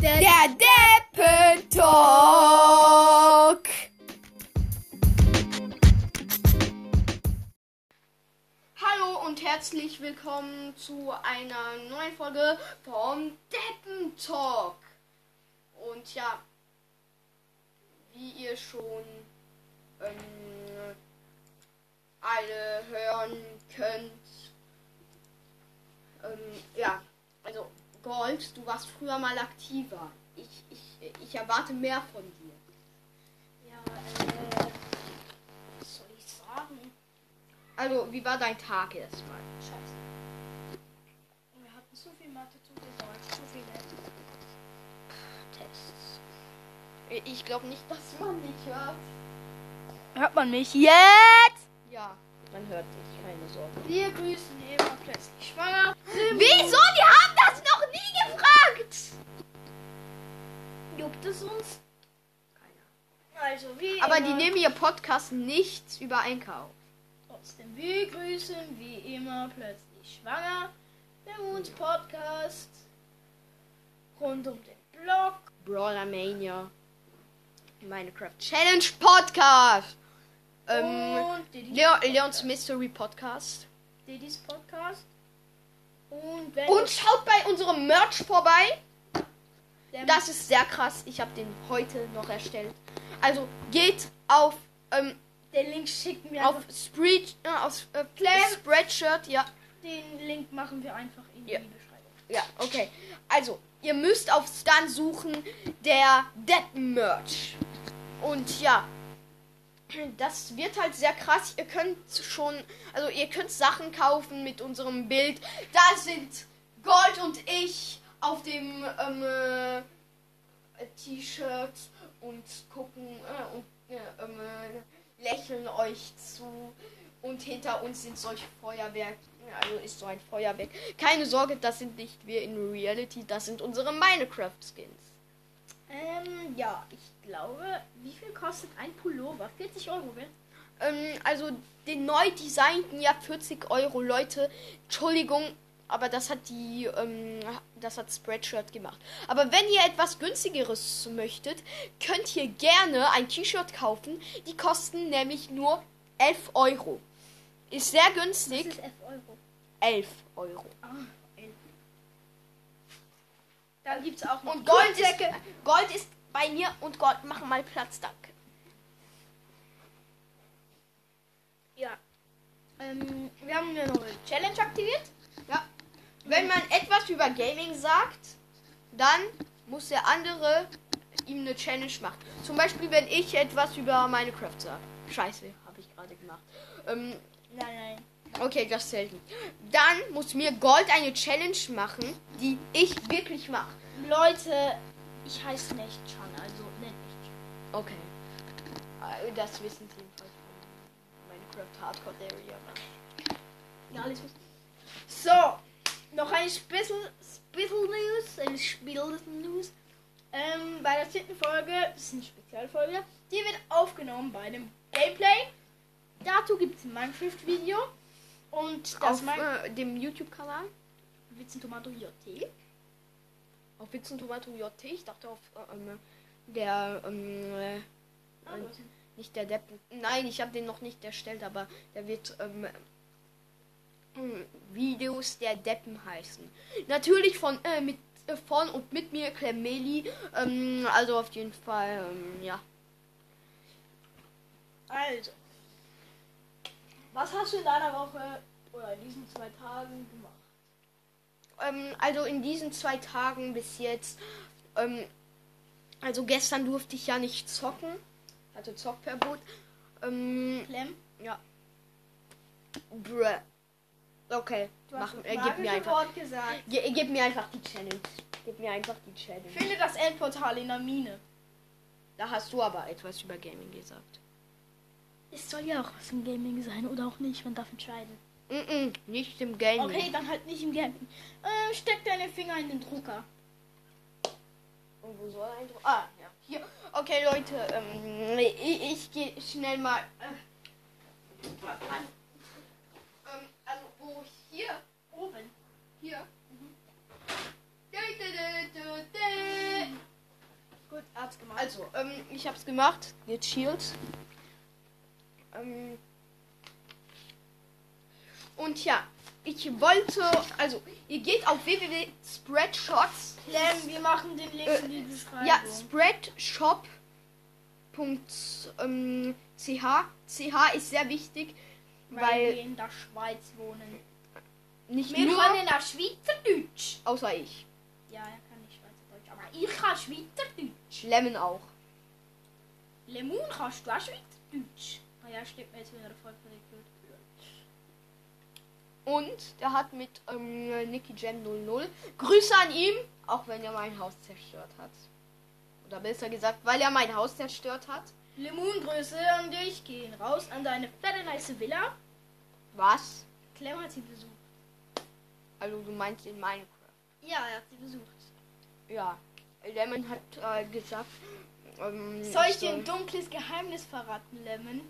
Der, der Deppentalk. Hallo und herzlich willkommen zu einer neuen Folge vom Deppentalk. Und ja, wie ihr schon ähm, alle hören könnt, ähm, ja, also Gold, du warst früher mal aktiver. Ich, ich, ich erwarte mehr von dir. Ja, äh, was soll ich sagen? Also, wie war dein Tag erstmal? Scheiße. Wir hatten zu viel Mathe, zu viel Deutsch, zu viele Tests. Ich glaube nicht, dass man dich hört. Hört man mich jetzt? Ja, man hört dich, keine Sorge. Wir grüßen Eva plötzlich schwanger. Wieso? Die haben das noch nie gefragt! Juckt es uns? Keiner. Also, wie Aber immer, die nehmen ihr Podcast nichts über Einkauf. Trotzdem, wir grüßen wie immer plötzlich schwanger. Der Moons Podcast. Rund um den Blog. Brawler Mania. Minecraft Challenge Podcast. Ähm, und Diddy's, Leo, Leons Mystery Podcast. Diddy's Podcast. Und Und schaut bei unserem Merch vorbei. Das ist sehr krass. Ich habe den heute noch erstellt. Also geht auf ähm, den Link schicken wir auf. Spread, äh, auf äh, Clam. Spreadshirt. Ja, Den Link machen wir einfach in Ja. die Beschreibung. ja, okay. Also ihr müsst auf Stan suchen der Deppen Merch. Und ja, das wird halt sehr krass. Ihr könnt schon, also ihr könnt Sachen kaufen mit unserem Bild. Da sind Gold und ich auf dem ähm, äh, T-Shirt und gucken äh, und äh, ähm, äh, lächeln euch zu. Und hinter uns sind solche Feuerwerk, also ist so ein Feuerwerk. Keine Sorge, das sind nicht wir in Reality, das sind unsere Minecraft-Skins. Ähm, ja, ich glaube, wie viel kostet ein Pullover? 40 Euro, gell? Ähm, also den neu designten ja 40 Euro, Leute. Entschuldigung, aber das hat die, ähm, das hat Spreadshirt gemacht. Aber wenn ihr etwas günstigeres möchtet, könnt ihr gerne ein T-Shirt kaufen. Die kosten nämlich nur 11 Euro. Ist sehr Das günstig. ist 11 Euro. 11 Euro. Ah, 11. Dann gibt's auch noch Und Gold ist, Kurzsäcke. Gold ist bei mir und Gold, mach mal Platz, danke. Ja. Ähm, wir haben eine neue Challenge aktiviert. Wenn man etwas über Gaming sagt, dann muss der andere ihm eine Challenge machen. Zum Beispiel, wenn ich etwas über Minecraft sage. Scheiße, habe ich gerade gemacht. Ähm, Nein, nein. okay, das zählt nicht. Dann muss mir Gold eine Challenge machen, die ich wirklich mache. Leute, ich heiße nicht Chan, also nennt mich Chan. Okay. Äh, Das wissen sie jedenfalls von Minecraft Hardcore Area. Ja, alles was. So, noch eine Special, Special News, eine Special News. Ähm, bei der zehnten Folge, das ist eine Spezialfolge, die wird aufgenommen bei dem Gameplay. Dazu gibt es ein Minecraft-Video. Und das Auf äh, dem YouTube-Kanal. Witzen Tomato JT. Auf Witzen Tomato JT. Ich dachte auf äh, ähm, der ähm, äh, Ah, ihn. Nicht der Deppen. Nein, ich habe den noch nicht erstellt, aber der wird ähm, Videos der Deppen heißen. Natürlich von äh, mit äh, von und mit mir Clemeli. Ähm, also auf jeden Fall, ähm, ja. Also, was hast du in deiner Woche oder in diesen zwei Tagen gemacht? Ähm, also in diesen zwei Tagen bis jetzt. Ähm, also gestern durfte ich ja nicht zocken. Also Zockverbot. Ähm, Clem? ja. Bruh. Okay, Du mach, äh, gib mir einfach. Wort gesagt. Ge gib mir einfach die Challenge. Gib mir einfach die Challenge. Finde das Endportal in der Mine. Da hast du aber etwas über Gaming gesagt. Es soll ja auch was im Gaming sein oder auch nicht, man darf entscheiden. Mm -mm, nicht im Gaming. Okay, dann halt nicht im Gaming. Ähm, steck deine Finger in den Drucker. Und wo soll ein Dro- Ah, ja. Hier. Okay, Leute, ähm, ich, ich gehe schnell mal. Äh, mal ran. Ähm, also, wo hier? Oben. Hier. Mhm. Dö, dö, dö, dö, dö. Ich hab's gemacht. Gechillt. Ähm und ja, ich wollte, also ihr geht auf www.spreadshots. Clem, wir machen den Link Äh, in die Beschreibung. Ja, spreadshop.ch. CH. Ist sehr wichtig, weil, weil wir in der Schweiz wohnen. nicht Wir nur, können auch Schweizerdeutsch. außer ich. Ja, er kann nicht Schweizerdeutsch, aber ich kann Schweizerdeutsch. Lemon auch. Lemon kannst du auch Schweizerdeutsch. Ah ja, stimmt mir jetzt wieder voll verrückt. Und der hat mit ähm, Nicky Jam 00 Grüße an ihm, auch wenn er mein Haus zerstört hat. Oder besser gesagt, weil er mein Haus zerstört hat. Lemon-Grüße an dich gehen raus an deine fette nice Villa. Was? Clem hat sie besucht. Also du meinst in Minecraft. Ja, er hat sie besucht. Ja. Lemon hat äh, gesagt. Ähm, Soll ich dir ein dunkles Geheimnis verraten, Lemon?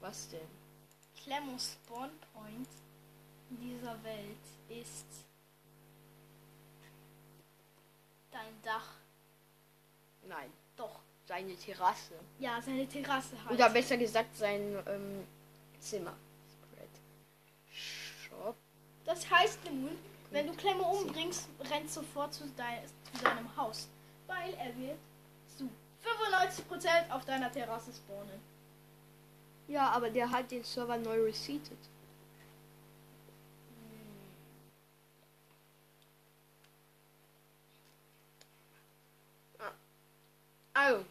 Was denn? Clemos Spawn Point in dieser Welt ist dein Dach. Nein, Doch. seine Terrasse. Ja, seine Terrasse halt. Oder besser gesagt sein ähm, Zimmer. Spread. Shop. Das heißt, Lemon, wenn du Clemo umbringst, rennt sofort zu, dein, zu deinem Haus. Weil er wird 95% auf deiner Terrasse spawnen. Ja, aber der hat den Server neu reseated. Also,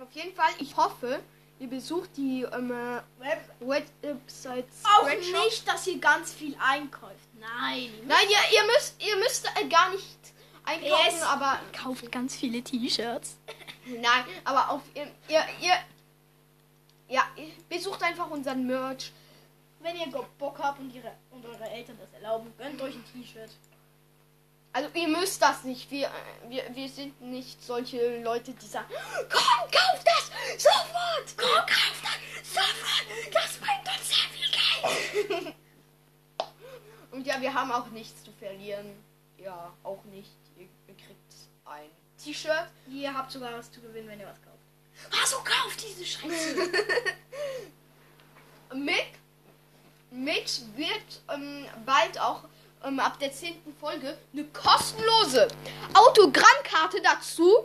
auf jeden Fall, ich hoffe, ihr besucht die ähm, äh, Web Website Auch nicht, dass ihr ganz viel einkauft. Nein. Nein, ihr, ihr müsst, ihr müsst äh, gar nicht einkaufen, Yes. aber Kauft ganz viele T-Shirts. Nein, aber auf ihr, ihr, ihr ja, ihr besucht einfach unseren Merch. Wenn ihr Bock habt und, ihre, und eure Eltern das erlauben, gönnt euch ein T-Shirt. Also ihr müsst das nicht. Wir, äh, wir, wir sind nicht solche Leute, die sagen, komm, kauf das! Sofort! Komm, kauf das! Sofort! Das bringt uns sehr viel Geld! Und ja, wir haben auch nichts zu verlieren. Ja, auch nicht. Ihr, ihr kriegt ein T-Shirt. Ihr habt sogar was zu gewinnen, wenn ihr was kauft. Also kauft diese Scheiße. Mit, mit wird ähm, bald auch ähm, ab der 10. Folge eine kostenlose Autogrammkarte dazu.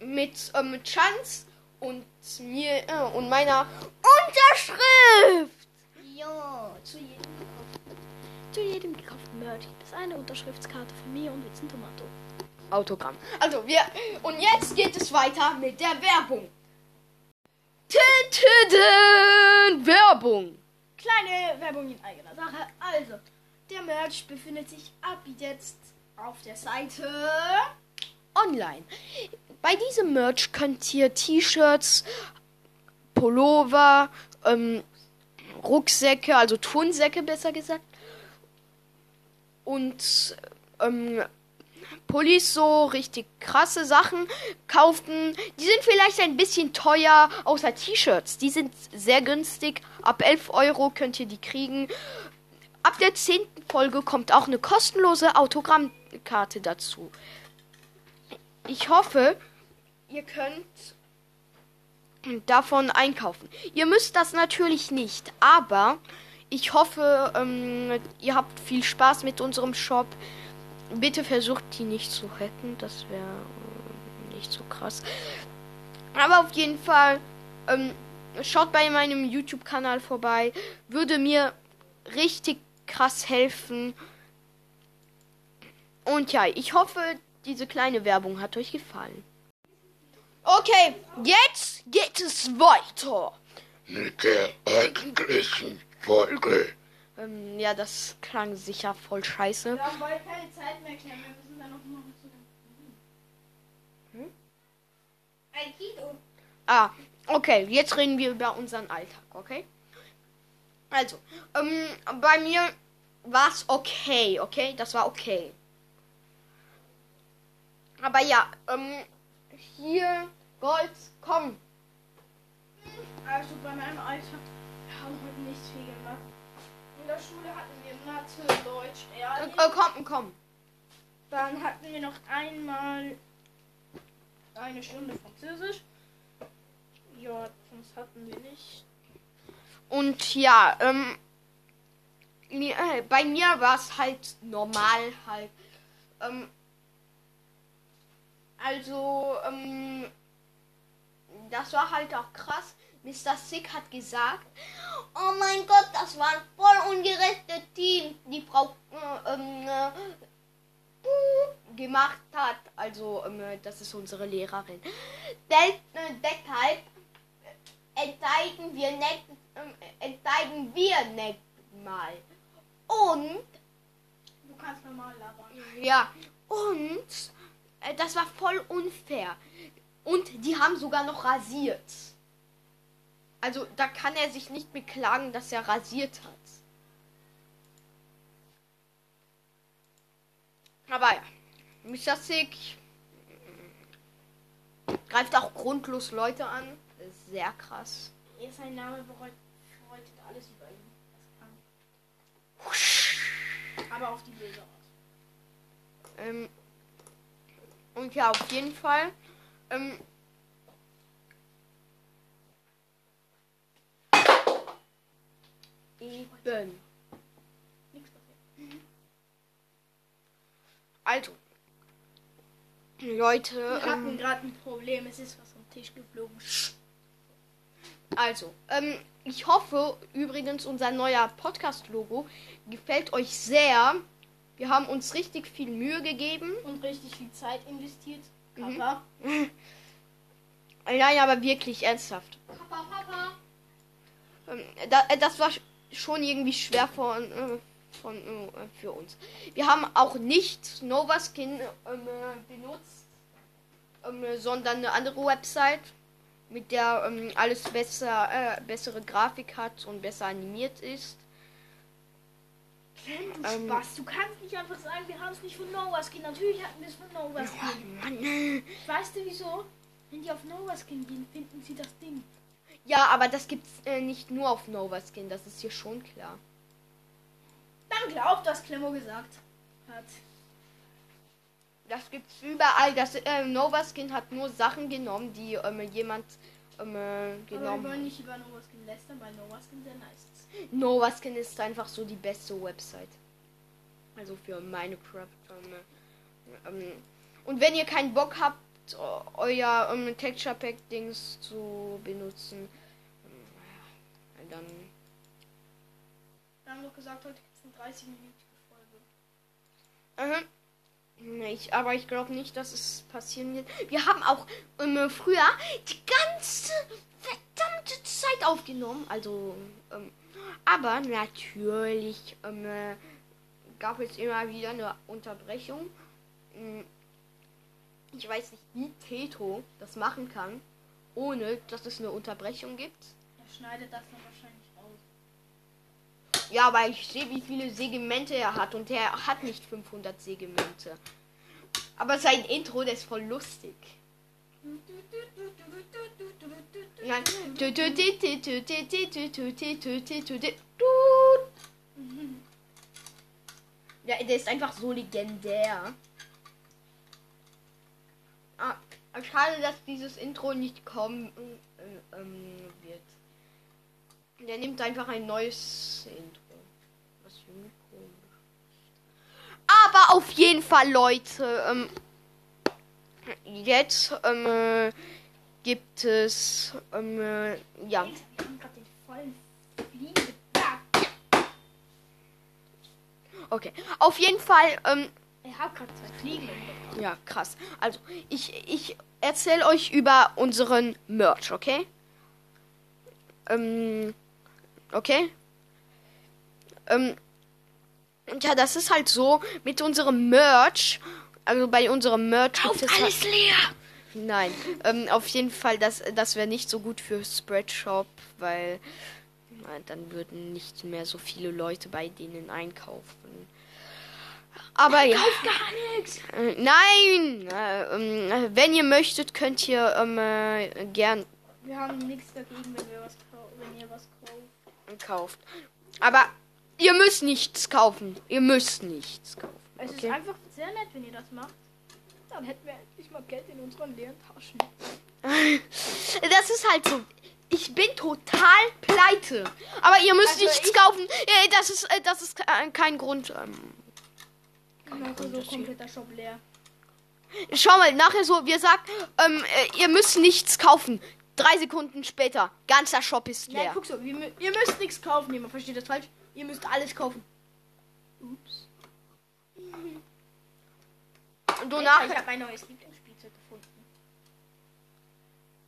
Mit ähm, Chance und mir äh, und meiner Unterschrift. ja, zu jedem gekauften, zu jedem gekauften Merch gibt es eine Unterschriftskarte von mir und Witzen Tomato. Autogramm. Also wir und jetzt geht es weiter mit der Werbung. Tütüden Werbung. Kleine Werbung in eigener Sache. Also, der Merch befindet sich ab jetzt auf der Seite. Online. Bei diesem Merch könnt ihr T-Shirts, Pullover, ähm, Rucksäcke, also Turnsäcke besser gesagt, und ähm, Pullis so richtig krasse Sachen kaufen. Die sind vielleicht ein bisschen teuer, außer T-Shirts. Die sind sehr günstig. Ab 11 Euro könnt ihr die kriegen. Ab der 10. Folge kommt auch eine kostenlose Autogrammkarte dazu. Ich hoffe, ihr könnt davon einkaufen. Ihr müsst das natürlich nicht, aber ich hoffe, ähm, ihr habt viel Spaß mit unserem Shop. Bitte versucht die nicht zu retten, das wäre äh, nicht so krass. Aber auf jeden Fall, ähm, schaut bei meinem YouTube-Kanal vorbei. Würde mir richtig krass helfen. Und ja, ich hoffe, diese kleine Werbung hat euch gefallen. Okay, jetzt geht es weiter. mit der eigentlichen Folge. Ähm, ja, das klang sicher voll scheiße. Wir haben bald keine Zeit mehr, Clem. Wir müssen dann noch mal zu. Hm? Ein Kilo. Ah, okay, jetzt reden wir über unseren Alltag, okay? Also, ähm, bei mir war es okay, okay? Das war okay. Aber ja, ähm, hier, Gold, komm. Also bei meinem Alltag, wir haben heute nicht viel gemacht. In der Schule hatten wir Mathe, Deutsch, Äh, Ehrlich. äh, komm, komm. Dann hatten wir noch einmal eine Stunde Französisch. Ja, sonst hatten wir nicht. Und ja, ähm, äh, bei mir war es halt normal halt. Ähm, also, ähm, das war halt auch krass. Mr. Sick hat gesagt, oh mein Gott, das war ein voll ungerechte Team, die Frau äh, ähm, äh, gemacht hat. Also, ähm, äh, das ist unsere Lehrerin. Del äh, deshalb entscheiden wir nicht, ähm, entscheiden wir nicht mal. Und, Du kannst normal labern. ja, und äh, das war voll unfair. Und die haben sogar noch rasiert. Also da kann er sich nicht beklagen, dass er rasiert hat. Aber ja, Mr. Sick greift auch grundlos Leute an. Ist Sehr krass. Er sein Name bereut, bedeutet alles über ihn. Das kann. Aber auf die böse Art. Ähm, und ja, auf jeden Fall. Ähm, eben. Nichts passiert. Also. Leute, Wir hatten ähm, gerade ein Problem. Es ist was vom Tisch geflogen. also, ähm, ich hoffe übrigens, unser neuer Podcast-Logo gefällt euch sehr. Wir haben uns richtig viel Mühe gegeben. Und richtig viel Zeit investiert. Mhm. Papa. Nein, aber wirklich ernsthaft. Papa, Papa. Ähm, da, äh, das war schon irgendwie schwer von, äh, von, äh, für uns. Wir haben auch nicht Nova Skin ähm, äh, benutzt, ähm, äh, sondern eine andere Website, mit der ähm, alles besser, äh, bessere Grafik hat und besser animiert ist. Clem, du Ähm. Spaß. Du kannst nicht einfach sagen, wir haben es nicht von Nova Skin. Natürlich hatten wir es von Nova Skin. Mann. Weißt du wieso? Wenn die auf Nova Skin gehen, finden sie das Ding. Ja, aber das gibt's äh, nicht nur auf Nova Skin, das ist hier schon klar. Dann glaubt, was Clemmo gesagt hat. Das gibt's überall. Das äh, Nova Skin hat nur Sachen genommen, die ähm, jemand ähm, äh, Aber wir genommen wollen nicht über Nova Skin lästern, weil Nova Skin sehr nice ist. Nova Skin ist einfach so die beste Website. Also für Minecraft. Ähm, ähm, und wenn ihr keinen Bock habt, äh, euer ähm, Texture Pack Dings zu benutzen, ähm, dann Wir haben doch gesagt, heute gibt es eine 30-minütige Folge. Mhm. Ich, aber ich glaube nicht, dass es passieren wird. Wir haben auch ähm, früher die ganze verdammte Zeit aufgenommen. Also, ähm, aber natürlich ähm, äh, gab es immer wieder eine Unterbrechung. Ähm, Ich weiß nicht, wie Teto das machen kann, ohne dass es eine Unterbrechung gibt. Er schneidet das dann wahrscheinlich raus. Ja, aber ich sehe, wie viele Segmente er hat und er hat nicht 500 Segmente. Aber sein Intro, das ist voll lustig. Nein. Ja, der ist einfach so legendär. Ah, schade, dass dieses Intro nicht kommen äh, ähm, wird. Der nimmt einfach ein neues Intro. Was irgendwie komisch. Aber auf jeden Fall, Leute, ähm, jetzt ähm, äh, gibt es ähm, äh, ja. Okay. Auf jeden Fall, ähm, Er hat gerade zwei Fliegen. ja, krass. Also, ich, ich erzähle euch über unseren Merch, okay? Ähm, okay? Ähm, und ja, das ist halt so, mit unserem Merch, also bei unserem Merch gibt es halt, leer. Nein, ähm, auf jeden Fall, das, das wäre nicht so gut für Spreadshop, weil dann würden nicht mehr so viele Leute bei denen einkaufen. Aber ja. Gar nichts. Äh, Nein! Äh, ähm, wenn ihr möchtet, könnt ihr ähm, äh, gern Wir haben nichts dagegen, wenn, wir was wenn ihr was kauft. kauft. Aber ihr müsst nichts kaufen. Ihr müsst nichts kaufen. Es ist Okay. einfach sehr nett, wenn ihr das macht. Dann hätten wir endlich mal Geld in unseren leeren Taschen. Das ist halt so. Ich bin total pleite. Aber ihr müsst Also nichts ich- kaufen. Das ist, das ist kein Grund. So kompletter Shop leer. Schau mal, nachher so, wir sagen, ähm, äh, ihr müsst nichts kaufen. Drei Sekunden später, ganzer Shop ist Nein, leer. guck so, ihr müsst nichts kaufen, jemand versteht das falsch. Ihr müsst alles kaufen. Ups. Und du Ich habe mein neues Lieblingsspielzeug gefunden.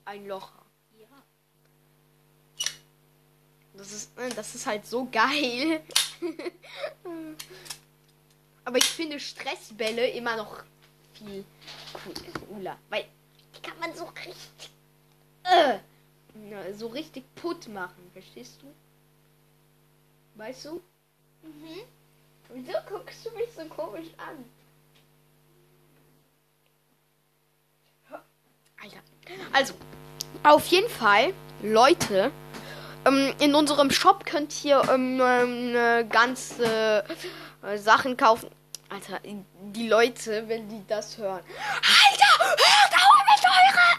ein Loch. Ja. Das ist, äh, das ist halt so geil. Aber ich finde Stressbälle immer noch viel cool- cooler. Weil die kann man so richtig. Äh, so richtig putt machen, verstehst du? Weißt du? Mhm. Wieso guckst du mich so komisch an? Alter. Also, auf jeden Fall, Leute, ähm, in unserem Shop könnt ihr ähm, ähm, äh, ganze äh, Sachen kaufen. Alter, die Leute, wenn die das hören. Alter, hört auf mit eurer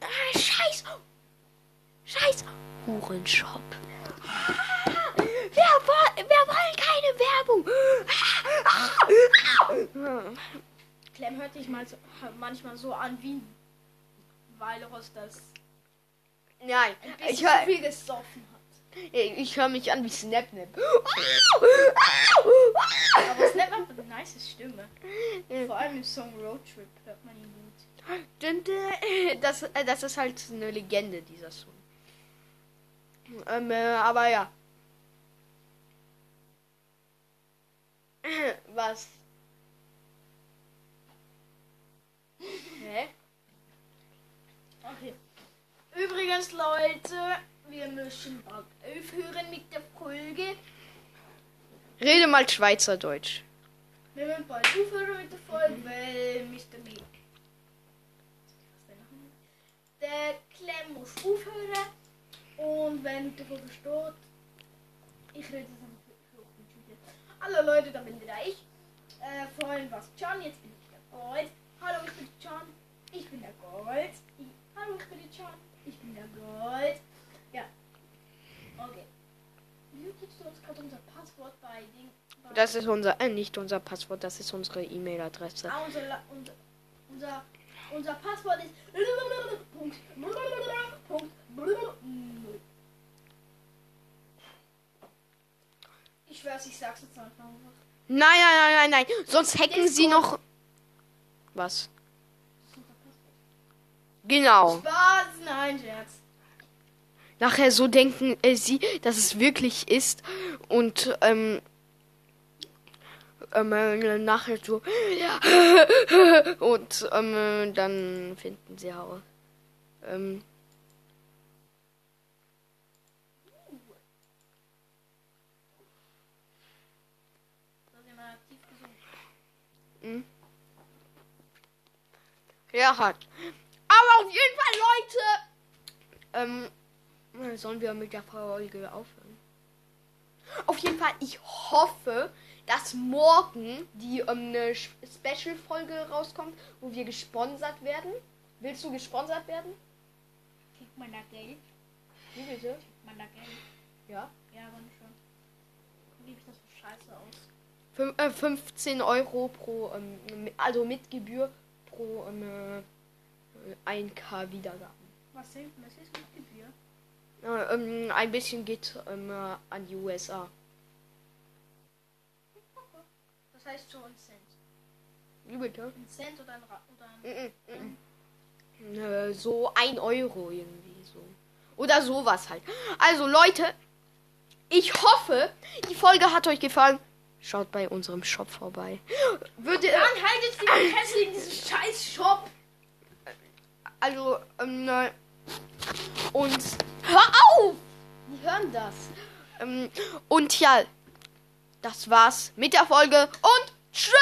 äh, Scheiß. Scheiß Hurenshop. Wir, wir wollen keine Werbung. Clem hört sich mal so, manchmal so an wie ein Walross, das Nein, ein bisschen ich zu höre viel gesoffen hat. ich hör mich an wie Snapnap. Aber Snap hat eine nice Stimme. Vor allem im Song Road Trip hört man ihn gut. Das, äh, das ist halt eine Legende, dieser Song. Ähm, äh, aber ja. Was? Hä? Okay. Übrigens, Leute, wir müssen bald aufhören mit der Folge. Rede mal Schweizerdeutsch. Wir werden bald aufhören mit der Folge, weil Mr. B. Der Clem muss aufhören. Und wenn ihr davon versteht, ich rede es einfach Hallo Leute, da bin ich. Äh, vorhin war es John, jetzt bin ich der Gold. Hallo, ich bin John. Ich bin der Gold. Ich, hallo, ich bin der John. Ich bin der Gold. Ja. Okay. Wie gibst du uns gerade unser Das ist unser, äh, nicht unser Passwort, das ist unsere E-Mail-Adresse. Ah, unser, unser, unser, unser Passwort ist. Ich schwör's, ich sag's jetzt einfach. Nein, nein, nein, nein, nein. Sonst hacken sie noch. Was? Genau. Spaß, nein, Scherz. Nachher so denken äh, sie, dass es wirklich ist. Und ähm, ähm, äh, nachher so. und ähm, dann finden sie auch. Ähm, ja, hat. Aber auf jeden Fall, Leute. Ähm, sollen wir mit der Folge aufhören? Auf jeden Fall, ich hoffe, dass morgen die ähm, eine Special-Folge rauskommt, wo wir gesponsert werden. Willst du gesponsert werden? Kriegt man da Geld? Wie bitte? Kriegt man da Geld? Ja. Ja, wann schon. Wie das so scheiße aus? Fün äh, 15 Euro pro, ähm, also mit Gebühr pro ähm, äh, 1K Wiedergaben. Was sind was ist? Äh, ähm, ein bisschen geht ähm, äh, an die USA. Das heißt so ein Cent. Wie bitte? Ein Cent oder ein, Ra oder ein Mm, mm, mm. Äh, so ein Euro irgendwie so. Oder sowas halt. Also Leute, ich hoffe, die Folge hat euch gefallen. Schaut bei unserem Shop vorbei. Würde, Dann haltet die Fresse in diesem scheiß Shop. also, ähm, äh, und hör auf! Die hören das. Ähm, und ja, das war's mit der Folge und tschüss!